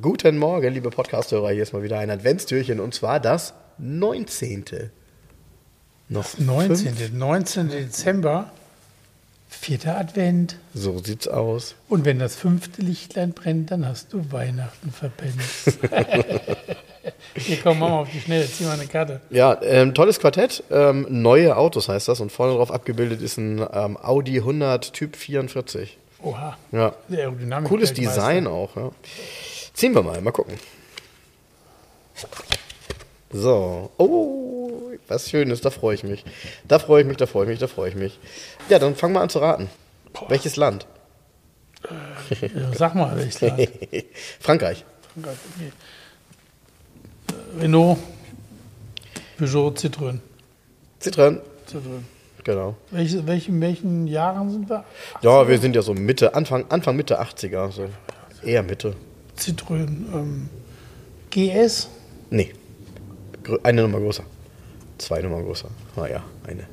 Guten Morgen, liebe Podcast-Hörer. Hier ist mal wieder ein Adventstürchen und zwar das 19. Noch 19. fünf- 19. Dezember, vierter Advent. So sieht's aus. Und wenn das fünfte Lichtlein brennt, dann hast du Weihnachten verpennt. Hier komm, mach mal auf die Schnelle, zieh mal eine Karte. Ja, ähm, tolles Quartett. Ähm, neue Autos heißt das und vorne drauf abgebildet ist ein ähm, Audi 100 Typ 44. Oha, Ja, cooles. Design auch. Ja. Ziehen wir mal, mal gucken. So, oh, was Schönes, da freue ich mich. Da freue ich mich, da freue ich mich, da freue ich mich. Ja, dann fangen wir an zu raten. Welches Land? Ja, sag mal, welches Land? Frankreich. Frankreich, okay. Äh, Renault, Peugeot, Citroën. Citroën. Citroën. Genau. Welche, welchen, welchen Jahren sind wir? Ja, wir sind ja so Mitte, Anfang, Anfang Mitte 80er. So. Eher Mitte. Citroën. Ähm, GS, Nee. Eine Nummer größer. Zwei Nummer größer. Ah ja, eine.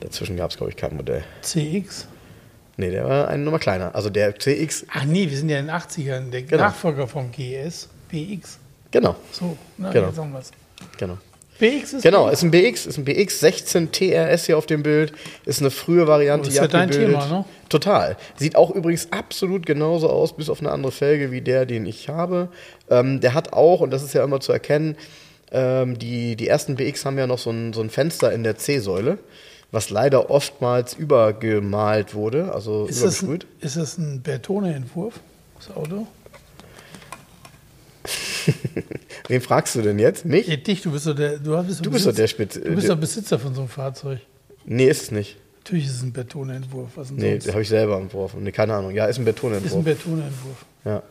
Dazwischen gab es, glaube ich, kein Modell. CX. Nee, der war eine Nummer kleiner. Also der CX, Ach nee, wir sind ja in den 80ern. Der Genau. Nachfolger vom GS, BX. genau, So, na, Genau. jetzt haben wir's. genau. BX ist Genau, ist ein BX, ist ein BX 16 TRS hier auf dem Bild. Ist eine frühe Variante. Oh, ist ja dein. Thema, ne? Total. Sieht auch übrigens absolut genauso aus, bis auf eine andere Felge wie der, den ich habe. Ähm, der hat auch, und das ist ja immer zu erkennen, ähm, die, die ersten BX haben ja noch so ein, so ein Fenster in der C-Säule, was leider oftmals übergemalt wurde, also Ist das, ein, übergesprüht. ist das ein Bertone-Entwurf, das Auto? Wen fragst du denn jetzt? Mich? Ja, dich, du bist doch der, du bist, Du bist doch der Spitz- Du bist doch Besitzer von so einem Fahrzeug. Nee, ist es nicht. Natürlich ist es ein Bertone-Entwurf. Was denn Nee, den habe ich selber entworfen. Nee, keine Ahnung. Ja, ist ein ist ein Betonentwurf. Ja.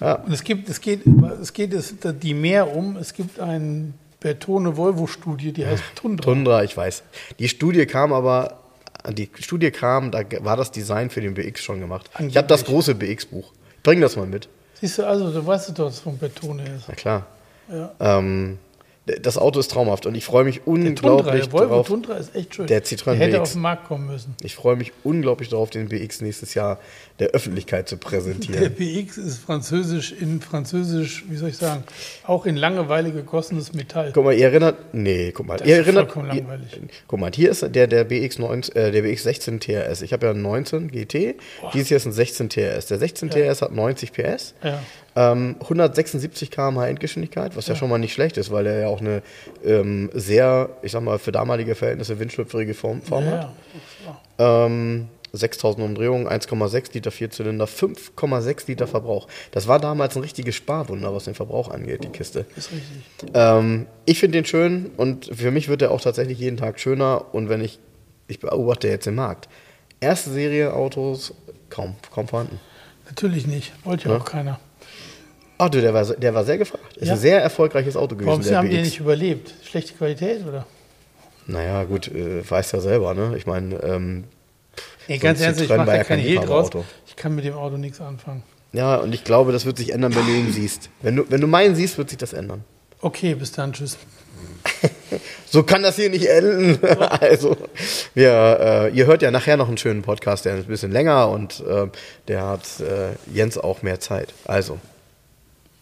Ja, Und es gibt, es geht, es geht es, die mehr um. Es gibt eine Bertone-Volvo-Studie, die heißt Tundra. Tundra, ich weiß. Die Studie kam aber, die Studie kam, da war das Design für den BX schon gemacht. Ich habe das Angeblich. große BX-Buch. Bring das mal mit. Siehst du, also, du weißt doch, was von Bertone ist. Na klar. Ja. Ähm, das Auto ist traumhaft und ich freue mich Der Tundra, unglaublich der darauf. Tundra ist echt schön. Der Citroën hätte BX. auf den Markt kommen müssen. Ich freue mich unglaublich darauf, den BX nächstes Jahr der Öffentlichkeit zu Der präsentieren. BX ist französisch in französisch, wie soll ich sagen, auch in Langeweile gegossenes Metall. Guck mal, ihr erinnert, nee, guck mal, Das ihr ist erinnert, vollkommen ihr, langweilig. guck mal, hier ist der, der BX 9, äh, der BX 16 TRS. Ich habe ja einen 19 GT, dieses hier ist ein 16 TRS. Der 16 TRS hat 90 PS, Ja. ähm, 176 km/h Endgeschwindigkeit, was ja. schon mal nicht schlecht ist, weil er ja auch eine ähm, sehr, ich sag mal, für damalige Verhältnisse windschlüpfrige Form, Form Ja, hat. Ähm, 6000 Umdrehungen, 1,6 Liter Vierzylinder, 5,6 Liter Verbrauch. Das war damals ein richtiges Sparwunder, was den Verbrauch angeht, die Kiste. ist richtig. Ähm, ich finde den schön und für mich wird er auch tatsächlich jeden Tag schöner. Und wenn ich, ich beobachte jetzt den Markt. Erste Serie Autos kaum, kaum vorhanden. Natürlich nicht. Wollte ja auch keiner. Ach du, der war, der war sehr gefragt. Ist Ja. ein sehr erfolgreiches Auto gewesen, Warum der haben die BX. nicht überlebt? Schlechte Qualität, oder? Naja, gut, äh, weißt ja selber, ne? Ich meine, ähm, So ganz ein ernst, ich mache ja kein Hehl draus. Ich kann mit dem Auto nichts anfangen. ja, und ich glaube, das wird sich ändern, wenn du ihn siehst. Wenn du, wenn du meinen siehst, wird sich das ändern. Okay, bis dann, tschüss. So kann das hier nicht enden. also, wir, äh, ihr hört ja nachher noch einen schönen Podcast, der ist ein bisschen länger und äh, der hat äh, Jens auch mehr Zeit. Also,